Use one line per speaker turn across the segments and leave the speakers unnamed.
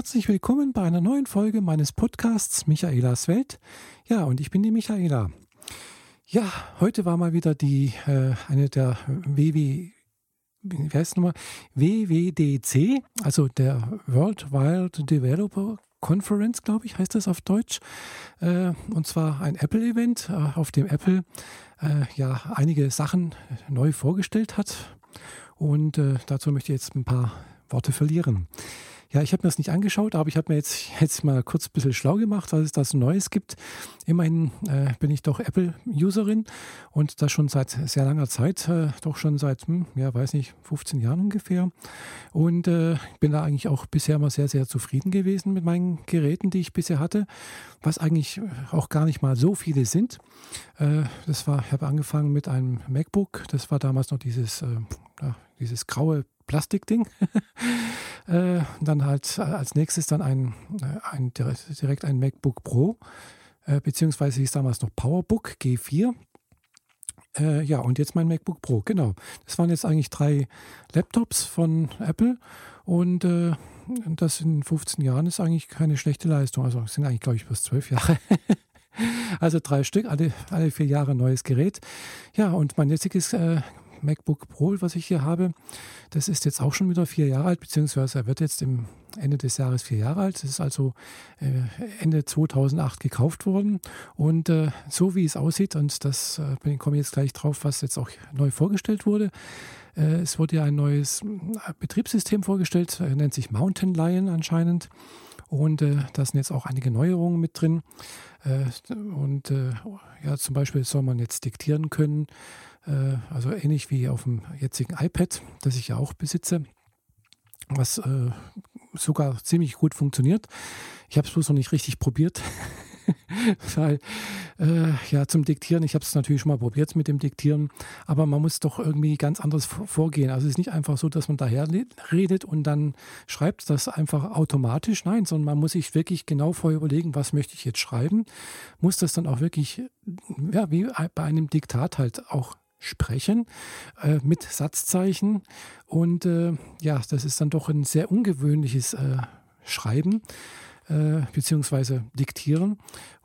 herzlich willkommen bei einer neuen Folge meines Podcasts Michaelas Welt. Ja, und ich bin die Michaela. Ja, heute war mal wieder die äh, eine der WW wie heißt nochmal? WWDC, also der World Wild Developer Conference, glaube ich, heißt das auf Deutsch. Äh, und zwar ein Apple-Event, äh, auf dem Apple äh, ja einige Sachen neu vorgestellt hat. Und äh, dazu möchte ich jetzt ein paar Worte verlieren. Ja, ich habe mir das nicht angeschaut, aber ich habe mir jetzt, jetzt mal kurz ein bisschen schlau gemacht, was es da so Neues gibt. Immerhin äh, bin ich doch Apple-Userin und das schon seit sehr langer Zeit, äh, doch schon seit, hm, ja, weiß nicht, 15 Jahren ungefähr. Und äh, bin da eigentlich auch bisher immer sehr, sehr zufrieden gewesen mit meinen Geräten, die ich bisher hatte, was eigentlich auch gar nicht mal so viele sind. Äh, das war, ich habe angefangen mit einem MacBook, das war damals noch dieses, äh, dieses graue Plastikding. äh, dann halt als nächstes dann ein, äh, ein direkt ein MacBook Pro, äh, beziehungsweise hieß damals noch PowerBook G4. Äh, ja, und jetzt mein MacBook Pro, genau. Das waren jetzt eigentlich drei Laptops von Apple und äh, das in 15 Jahren ist eigentlich keine schlechte Leistung. Also sind eigentlich, glaube ich, bis zwölf Jahre. also drei Stück, alle, alle vier Jahre neues Gerät. Ja, und mein jetziges äh, MacBook Pro, was ich hier habe, das ist jetzt auch schon wieder vier Jahre alt, beziehungsweise er wird jetzt im Ende des Jahres vier Jahre alt. Das ist also äh, Ende 2008 gekauft worden. Und äh, so wie es aussieht, und das äh, komme ich jetzt gleich drauf, was jetzt auch neu vorgestellt wurde. Es wurde ja ein neues Betriebssystem vorgestellt, nennt sich Mountain Lion anscheinend. Und äh, da sind jetzt auch einige Neuerungen mit drin. Äh, und äh, ja, zum Beispiel soll man jetzt diktieren können. Äh, also ähnlich wie auf dem jetzigen iPad, das ich ja auch besitze, was äh, sogar ziemlich gut funktioniert. Ich habe es bloß noch nicht richtig probiert. Weil, äh, ja, zum Diktieren, ich habe es natürlich schon mal probiert mit dem Diktieren, aber man muss doch irgendwie ganz anders vorgehen. Also es ist nicht einfach so, dass man daher redet und dann schreibt das einfach automatisch. Nein, sondern man muss sich wirklich genau vorher überlegen, was möchte ich jetzt schreiben. Muss das dann auch wirklich, ja, wie bei einem Diktat halt auch sprechen äh, mit Satzzeichen. Und äh, ja, das ist dann doch ein sehr ungewöhnliches äh, Schreiben äh, beziehungsweise Diktieren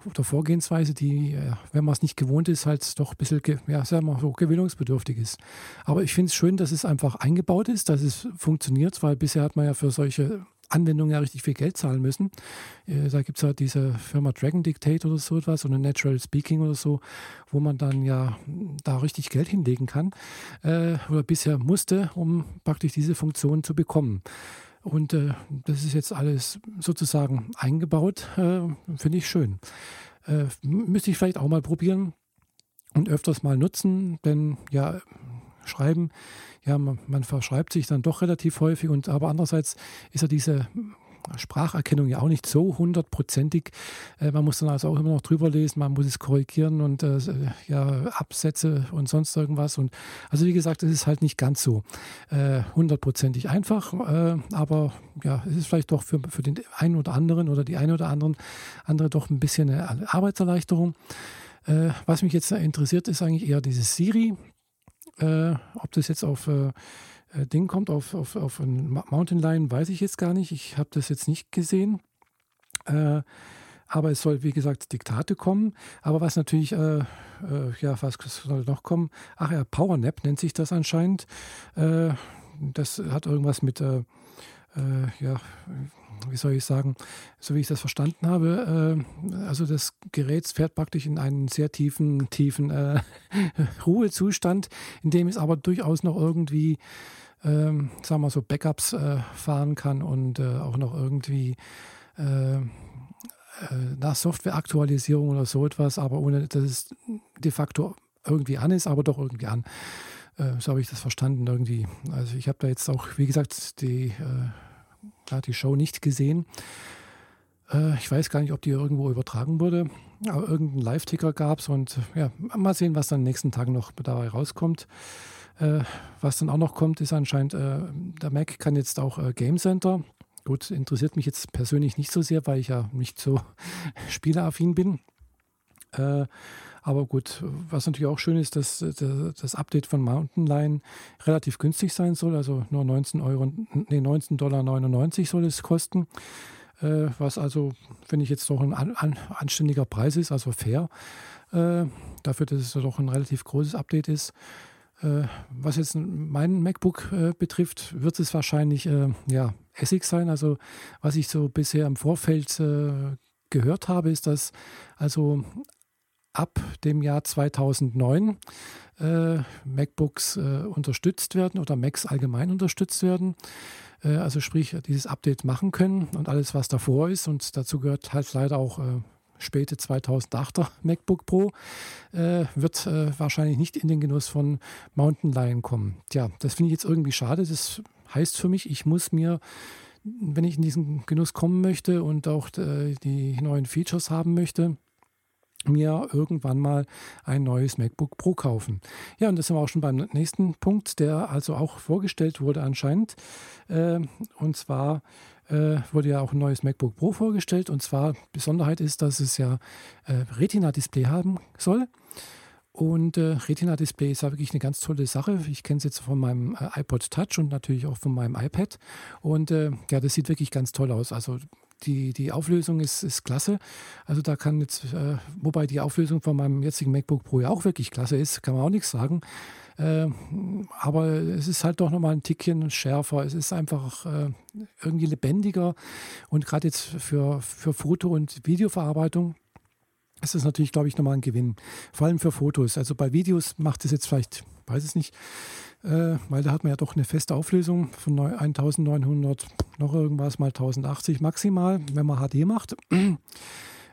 oder Vorgehensweise, die, äh, wenn man es nicht gewohnt ist, halt doch ein bisschen, ja, sagen wir so, gewöhnungsbedürftig ist. Aber ich finde es schön, dass es einfach eingebaut ist, dass es funktioniert, weil bisher hat man ja für solche Anwendungen ja richtig viel Geld zahlen müssen. Äh, da gibt es halt diese Firma Dragon Dictate oder so etwas oder Natural Speaking oder so, wo man dann ja da richtig Geld hinlegen kann äh, oder bisher musste, um praktisch diese Funktion zu bekommen. Und äh, das ist jetzt alles sozusagen eingebaut, äh, finde ich schön. Äh, müsste ich vielleicht auch mal probieren und öfters mal nutzen, denn ja, schreiben ja, man, man, verschreibt sich dann doch relativ häufig und aber andererseits ist ja diese Spracherkennung ja auch nicht so hundertprozentig. Äh, man muss dann also auch immer noch drüber lesen, man muss es korrigieren und äh, ja, Absätze und sonst irgendwas. Und also wie gesagt, es ist halt nicht ganz so äh, hundertprozentig einfach, äh, aber ja, es ist vielleicht doch für, für den einen oder anderen oder die eine oder anderen andere doch ein bisschen eine Arbeitserleichterung. Äh, was mich jetzt interessiert, ist eigentlich eher dieses Siri. Äh, ob das jetzt auf äh, äh, Ding kommt, auf, auf, auf ein Mountain Lion, weiß ich jetzt gar nicht. Ich habe das jetzt nicht gesehen. Äh, aber es soll, wie gesagt, Diktate kommen. Aber was natürlich, äh, äh, ja, was soll noch kommen? Ach ja, PowerNap nennt sich das anscheinend. Äh, das hat irgendwas mit, äh, ja, wie soll ich sagen, so wie ich das verstanden habe, äh, also das Gerät fährt praktisch in einen sehr tiefen, tiefen äh, Ruhezustand, in dem es aber durchaus noch irgendwie, ähm, sagen wir so, Backups äh, fahren kann und äh, auch noch irgendwie äh, äh, nach Softwareaktualisierung oder so etwas, aber ohne dass es de facto irgendwie an ist, aber doch irgendwie an. so habe ich das verstanden irgendwie. Also ich habe da jetzt auch, wie gesagt, die ja, die Show nicht gesehen. Äh, ich weiß gar nicht, ob die irgendwo übertragen wurde, aber irgendeinen Live-Ticker gab es und ja, mal sehen, was dann in den nächsten Tagen noch dabei rauskommt. Äh, was dann auch noch kommt, ist anscheinend, äh, der Mac kann jetzt auch Game Center. Gut, interessiert mich jetzt persönlich nicht so sehr, weil ich ja nicht so spieleraffin bin. Äh, aber gut, was natürlich auch schön ist, dass das Update von Mountain Lion relativ günstig sein soll, also nur 19 Euro, nee, 19,99 Dollar soll es kosten. äh, was also, finde ich, jetzt doch ein an, an, anständiger Preis ist, also fair, äh, dafür, dass es doch ein relativ großes Update ist. Äh, was jetzt mein MacBook äh, betrifft, wird es wahrscheinlich äh, ja, Essig sein. Also was ich so bisher im Vorfeld gehört habe, ist, dass also ab dem Jahr 2009 äh, MacBooks äh, unterstützt werden oder Macs allgemein unterstützt werden. Äh, also sprich, dieses Update machen können und alles, was davor ist. Und dazu gehört halt leider auch äh, späte 2008er MacBook Pro, äh, wird äh, wahrscheinlich nicht in den Genuss von Mountain Lion kommen. Tja, das finde ich jetzt irgendwie schade. Das heißt für mich, ich muss mir wenn ich in diesen Genuss kommen möchte und auch die neuen Features haben möchte, mir irgendwann mal ein neues MacBook Pro kaufen. Ja, und das sind wir auch schon beim nächsten Punkt, der also auch vorgestellt wurde anscheinend. Äh, und zwar äh, wurde ja auch ein neues MacBook Pro vorgestellt. Und zwar Besonderheit ist, dass es ja äh, Retina-Display haben soll. Und äh, Retina-Display ist ja wirklich eine ganz tolle Sache. Ich kenne es jetzt von meinem äh, iPod Touch und natürlich auch von meinem iPad. Und äh, ja, das sieht wirklich ganz toll aus. Also die, die Auflösung ist, ist klasse. Also da kann jetzt, äh, wobei die Auflösung von meinem jetzigen MacBook Pro ja auch wirklich klasse ist, kann man auch nichts sagen. Äh, aber es ist halt doch nochmal ein Tickchen schärfer. Es ist einfach äh, irgendwie lebendiger. Und gerade jetzt für, für Foto- und Videoverarbeitung ist das natürlich, glaube ich, nochmal ein Gewinn. Vor allem für Fotos. Also bei Videos macht es jetzt vielleicht, weiß es nicht, weil da hat man ja doch eine feste Auflösung von 1900, noch irgendwas mal 1080 maximal, wenn man HD macht.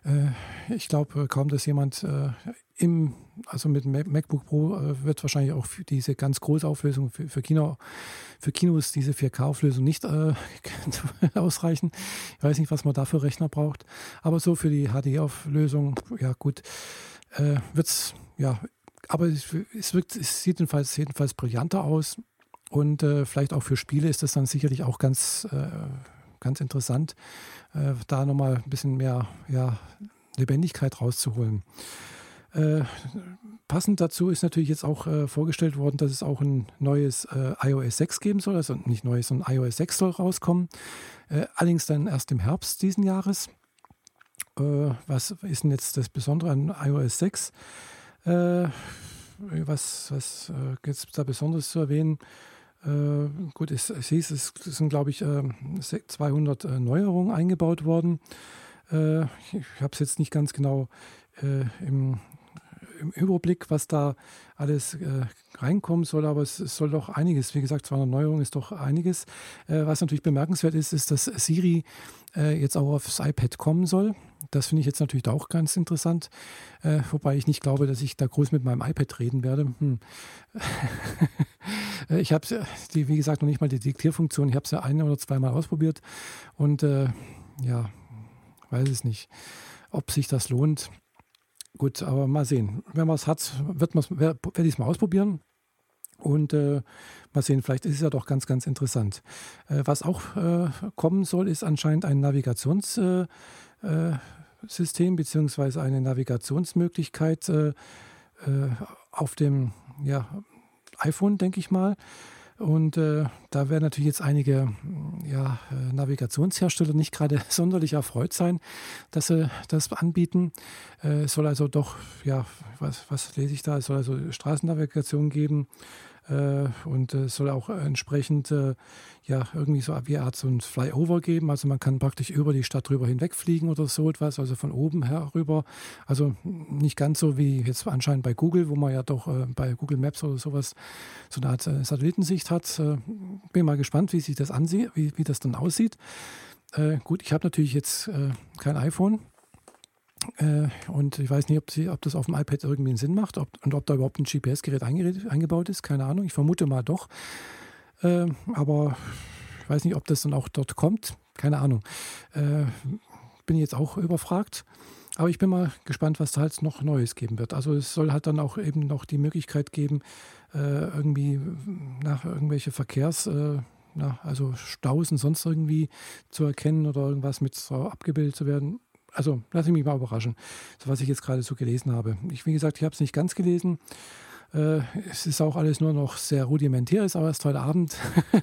Äh, ich glaube kaum, dass jemand äh, im, also mit MacBook Pro äh, wird wahrscheinlich auch diese ganz große Auflösung für, für, Kino, für Kinos, diese 4K-Auflösung nicht äh, ausreichen. Ich weiß nicht, was man da für Rechner braucht. Aber so für die HD-Auflösung, ja gut, äh, wird es ja aber es, es, wirkt, es sieht jedenfalls, jedenfalls brillanter aus. Und äh, vielleicht auch für Spiele ist das dann sicherlich auch ganz, äh, ganz interessant, äh, da nochmal ein bisschen mehr ja, Lebendigkeit rauszuholen. Äh, passend dazu ist natürlich jetzt auch äh, vorgestellt worden, dass es auch ein neues äh, iOS 6 geben soll. Also nicht neues, sondern iOS 6 soll rauskommen. allerdings dann erst im Herbst diesen Jahres. was ist denn jetzt das Besondere an iOS 6? Äh, was was äh, gibt es da Besonderes zu erwähnen? Äh, gut, es, es hieß, es sind, glaube ich, 200 äh, äh, Neuerungen eingebaut worden. Äh, ich habe es jetzt nicht ganz genau im, im, Überblick, was da alles reinkommen soll, aber es, es, soll doch einiges. Wie gesagt, 200 Neuerungen ist doch einiges. was natürlich bemerkenswert ist, ist, dass Siri jetzt auch aufs iPad kommen soll. Das finde ich jetzt natürlich auch ganz interessant, äh, wobei ich nicht glaube, dass ich da groß mit meinem iPad reden werde. Hm. ich habe die, wie gesagt, noch nicht mal die Diktierfunktion. Ich habe es ja ein oder zweimal ausprobiert und äh, ja, weiß es nicht, ob sich das lohnt. Gut, aber mal sehen. Wenn man es hat, wird werde ich es mal ausprobieren. Und äh, mal sehen, vielleicht ist es ja doch ganz, ganz interessant. Äh, was auch äh, kommen soll, ist anscheinend ein Navigations- äh, äh, System beziehungsweise eine Navigationsmöglichkeit äh, äh, auf dem ja, iPhone, denke ich mal. Und äh, da werden natürlich jetzt einige ja, äh, Navigationshersteller nicht gerade sonderlich erfreut sein, dass sie das anbieten. Äh, es soll also doch, ja, was, was lese ich da? Es soll also Straßennavigation geben äh, und es soll auch entsprechend äh, ja irgendwie so wie Art so ein Flyover geben. Also man kann praktisch über die Stadt drüber hinwegfliegen oder so etwas, also von oben herüber. Also nicht ganz so wie jetzt anscheinend bei Google, wo man ja doch äh, bei Google Maps oder sowas so eine Art äh, Satellitensicht hat. Äh, bin mal gespannt, wie sich das ansieht, wie, wie das dann aussieht. Äh, gut, ich habe natürlich jetzt kein iPhone, äh, und ich weiß nicht, ob, sie, ob, das auf dem iPad irgendwie einen Sinn macht ob, und ob da überhaupt ein GPS-Gerät eingebaut ist. Keine Ahnung. Ich vermute mal doch. Äh, aber ich weiß nicht, ob das dann auch dort kommt. Keine Ahnung. Äh, bin jetzt auch überfragt. Aber ich bin mal gespannt, was da halt noch Neues geben wird. Also es soll halt dann auch eben noch die Möglichkeit geben, äh, irgendwie nach irgendwelche Verkehrs, äh, na, also Staus sonst irgendwie zu erkennen oder irgendwas mit so abgebildet zu werden also lasse ich mich mal überraschen, was ich jetzt gerade so gelesen habe. Ich, wie gesagt, ich habe es nicht ganz gelesen. Äh, es ist auch alles nur noch sehr rudimentär, ist aber erst heute Abend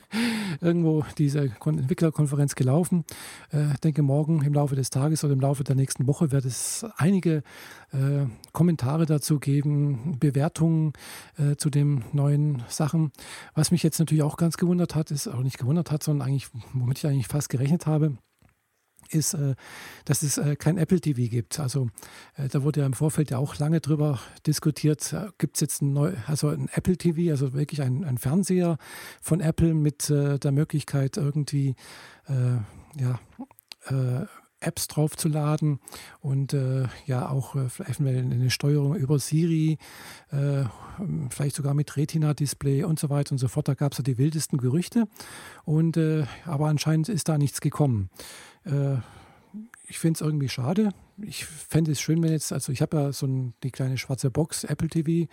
irgendwo diese Entwicklerkonferenz gelaufen. Ich äh, denke, morgen im Laufe des Tages oder im Laufe der nächsten Woche wird es einige äh, Kommentare dazu geben, Bewertungen äh, zu den neuen Sachen. Was mich jetzt natürlich auch ganz gewundert hat, ist, auch nicht gewundert hat, sondern eigentlich, womit ich eigentlich fast gerechnet habe, ist, äh, dass es äh, kein Apple TV gibt. Also äh, da wurde ja im Vorfeld ja auch lange drüber diskutiert, gibt es jetzt ein, neu, also ein Apple TV, also wirklich ein, ein Fernseher von Apple mit der Möglichkeit irgendwie ja, Apps draufzuladen und äh, ja auch äh, eine Steuerung über Siri, äh, vielleicht sogar mit Retina-Display und so weiter und so fort. Da gab es ja die wildesten Gerüchte und aber anscheinend ist da nichts gekommen. Äh, ich finde es irgendwie schade. Ich fände es schön, wenn jetzt, also ich habe ja so ein, die kleine schwarze Box Apple TV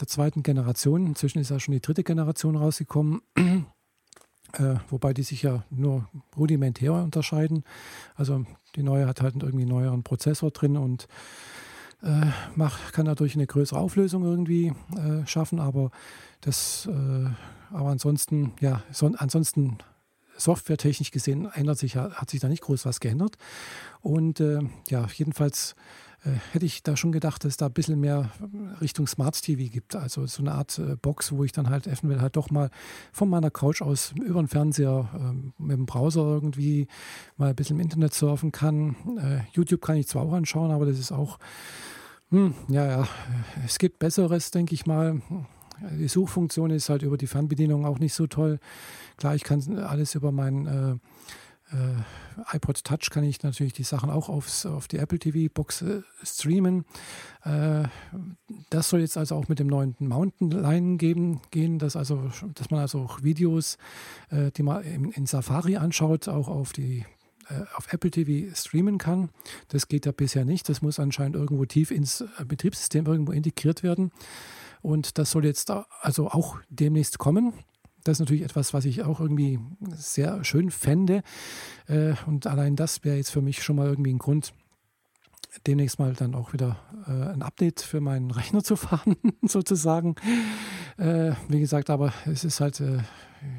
der zweiten Generation. Inzwischen ist ja schon die dritte Generation rausgekommen. Äh, wobei die sich ja nur rudimentär unterscheiden. Also die neue hat halt irgendwie einen neueren Prozessor drin und äh, macht, kann dadurch eine größere Auflösung irgendwie äh, schaffen, aber das, äh, aber ansonsten, ja, so, ansonsten softwaretechnisch gesehen ändert sich, hat sich da nicht groß was geändert. Und äh, ja, jedenfalls hätte ich da schon gedacht, dass es da ein bisschen mehr Richtung Smart TV gibt. Also so eine Art äh, Box, wo ich dann halt eventuell halt doch mal von meiner Couch aus über den Fernseher äh, mit dem Browser irgendwie mal ein bisschen im Internet surfen kann. Äh, YouTube kann ich zwar auch anschauen, aber das ist auch, hm, ja, ja, es gibt Besseres, denke ich mal. Die Suchfunktion ist halt über die Fernbedienung auch nicht so toll. Klar, ich kann alles über meinen äh, iPod Touch kann ich natürlich die Sachen auch aufs, auf die Apple TV Box äh, streamen. Äh, das soll jetzt also auch mit dem neuen Mountain Line geben, gehen, dass, also, dass man also auch Videos, äh, die man in, in, Safari anschaut, auch auf die äh, auf Apple TV streamen kann. Das geht ja bisher nicht. Das muss anscheinend irgendwo tief ins äh, Betriebssystem irgendwo integriert werden. Und das soll jetzt also auch demnächst kommen. Das ist natürlich etwas, was ich auch irgendwie sehr schön fände. Äh, und allein das wäre jetzt für mich schon mal irgendwie ein Grund, demnächst mal dann auch wieder äh, ein Update für meinen Rechner zu fahren, sozusagen. Äh, wie gesagt, aber es ist halt,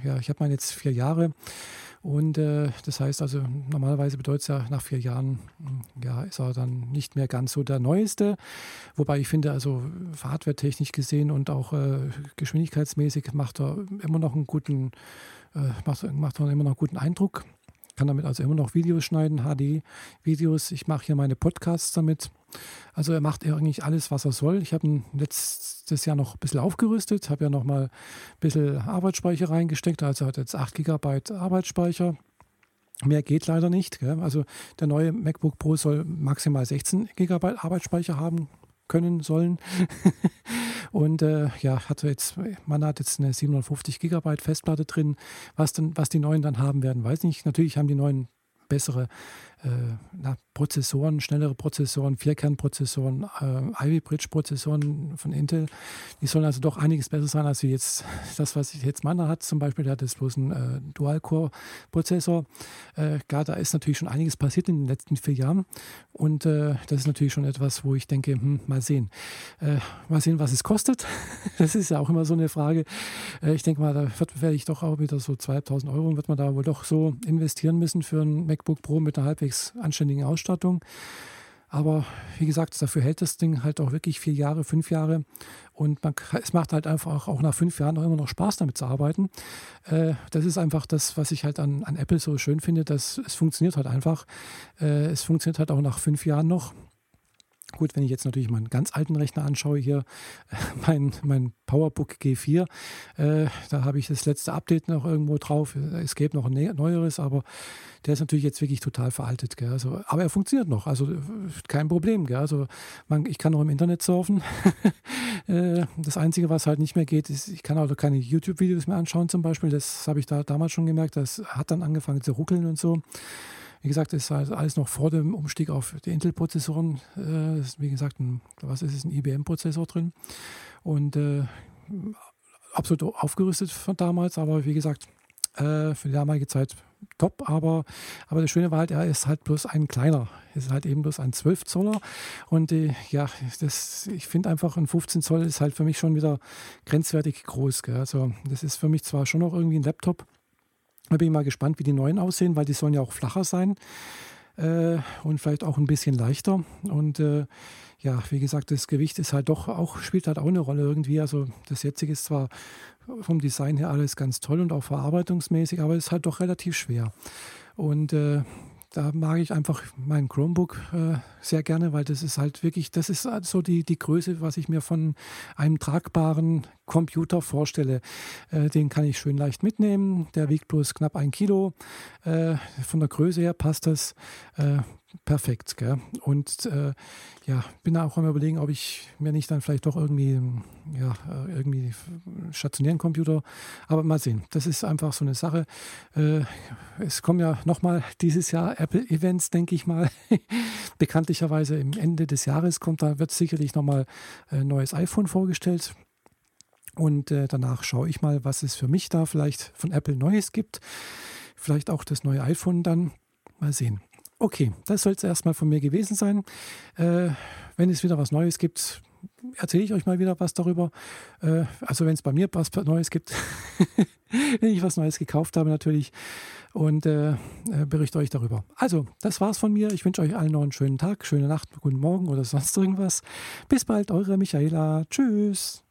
ja, ich habe meine jetzt vier Jahre und äh, das heißt also, normalerweise bedeutet es ja nach vier Jahren, hm, ja, ist er dann nicht mehr ganz so der Neueste. Wobei ich finde, also hardware-technisch gesehen und auch äh, geschwindigkeitsmäßig macht er immer noch einen guten, äh, macht, macht er immer noch einen guten Eindruck. Kann damit also immer noch Videos schneiden, HD-Videos. Ich mache hier meine Podcasts damit. Also er macht eigentlich alles, was er soll. Ich habe ihn letztes Jahr noch ein bisschen aufgerüstet, habe ja noch mal ein bisschen Arbeitsspeicher reingesteckt. Also hat jetzt 8 GB Arbeitsspeicher. Mehr geht leider nicht. Gell? Also der neue MacBook Pro soll maximal 16 GB Arbeitsspeicher haben können sollen. und äh, ja, hatte jetzt, man hat jetzt eine 750 GB Festplatte drin. Was, denn, was die neuen dann haben werden, weiß ich nicht. Natürlich haben die neuen bessere na, Prozessoren, schnellere Prozessoren, Vierkernprozessoren, äh, Ivy Bridge Prozessoren von Intel. Die sollen also doch einiges besser sein als jetzt das, was jetzt meiner hat. Zum Beispiel, der hat jetzt bloß einen äh, Dual-Core-Prozessor. Äh, klar, da ist natürlich schon einiges passiert in den letzten vier Jahren. Und äh, das ist natürlich schon etwas, wo ich denke, hm, mal sehen. Äh, mal sehen, was es kostet. das ist ja auch immer so eine Frage. Äh, ich denke mal, da wird, werde ich doch auch wieder so 2000 Euro wird man da wohl doch so investieren müssen für ein MacBook Pro mit einer halbwegs anständigen Ausstattung. Aber wie gesagt, dafür hält das Ding halt auch wirklich vier Jahre, fünf Jahre. Und man, es macht halt einfach auch nach fünf Jahren noch immer noch Spaß damit zu arbeiten. Äh, das ist einfach das, was ich halt an, an Apple so schön finde, dass es funktioniert halt einfach. Äh, es funktioniert halt auch nach fünf Jahren noch. Gut, wenn ich jetzt natürlich meinen ganz alten Rechner anschaue, hier mein, mein PowerBook G4, äh, da habe ich das letzte Update noch irgendwo drauf. Es gäbe noch ein neueres, aber der ist natürlich jetzt wirklich total veraltet. Gell? Also, aber er funktioniert noch, also kein Problem. Gell? Also man, ich kann noch im Internet surfen. Äh, das Einzige, was halt nicht mehr geht, ist, ich kann also keine YouTube-Videos mehr anschauen zum Beispiel. Das habe ich da damals schon gemerkt. Das hat dann angefangen zu ruckeln und so. Wie gesagt, das ist alles noch vor dem Umstieg auf die Intel-Prozessoren. Äh, wie gesagt, ein, was ist es, ein IBM-Prozessor drin. Und äh, absolut aufgerüstet von damals, aber wie gesagt, äh, für die damalige Zeit top, aber, aber das Schöne war halt, er ist halt bloß ein kleiner. Es ist halt eben bloß ein 12 Zoller. Und äh, ja, das, ich finde einfach, ein 15 Zoll ist halt für mich schon wieder grenzwertig groß. Gell? Also das ist für mich zwar schon noch irgendwie ein Laptop. Da bin ich mal gespannt, wie die neuen aussehen, weil die sollen ja auch flacher sein äh, und vielleicht auch ein bisschen leichter. Und äh, ja, wie gesagt, das Gewicht ist halt doch auch, spielt halt auch eine Rolle irgendwie. Also das jetzige ist zwar vom Design her alles ganz toll und auch verarbeitungsmäßig, aber es ist halt doch relativ schwer. Und äh, da mag ich einfach mein Chromebook äh, sehr gerne, weil das ist halt wirklich, das ist halt so die, die Größe, was ich mir von einem tragbaren Computer vorstelle. Äh, den kann ich schön leicht mitnehmen. Der wiegt bloß knapp ein Kilo. Äh, von der Größe her passt das. Äh, perfekt. Gell? Und äh, ja, bin da auch am überlegen, ob ich mir nicht dann vielleicht doch irgendwie, ja, äh, irgendwie stationären Computer, aber mal sehen. Das ist einfach so eine Sache. Äh, es kommen ja nochmal dieses Jahr Apple-Events, denke ich mal. Bekanntlicherweise im Ende des Jahres kommt, da wird sicherlich nochmal ein neues iPhone vorgestellt. Und äh, danach schaue ich mal, was es für mich da vielleicht von Apple Neues gibt. Vielleicht auch das neue iPhone dann. Mal sehen. Okay, das soll es erstmal von mir gewesen sein. Äh, wenn es wieder was Neues gibt, erzähle ich euch mal wieder was darüber. Äh, also wenn es bei mir was Neues gibt, wenn ich was Neues gekauft habe natürlich und äh, äh, berichte euch darüber. Also, das war's von mir. Ich wünsche euch allen noch einen schönen Tag, schöne Nacht, guten Morgen oder sonst irgendwas. Bis bald, eure Michaela. Tschüss.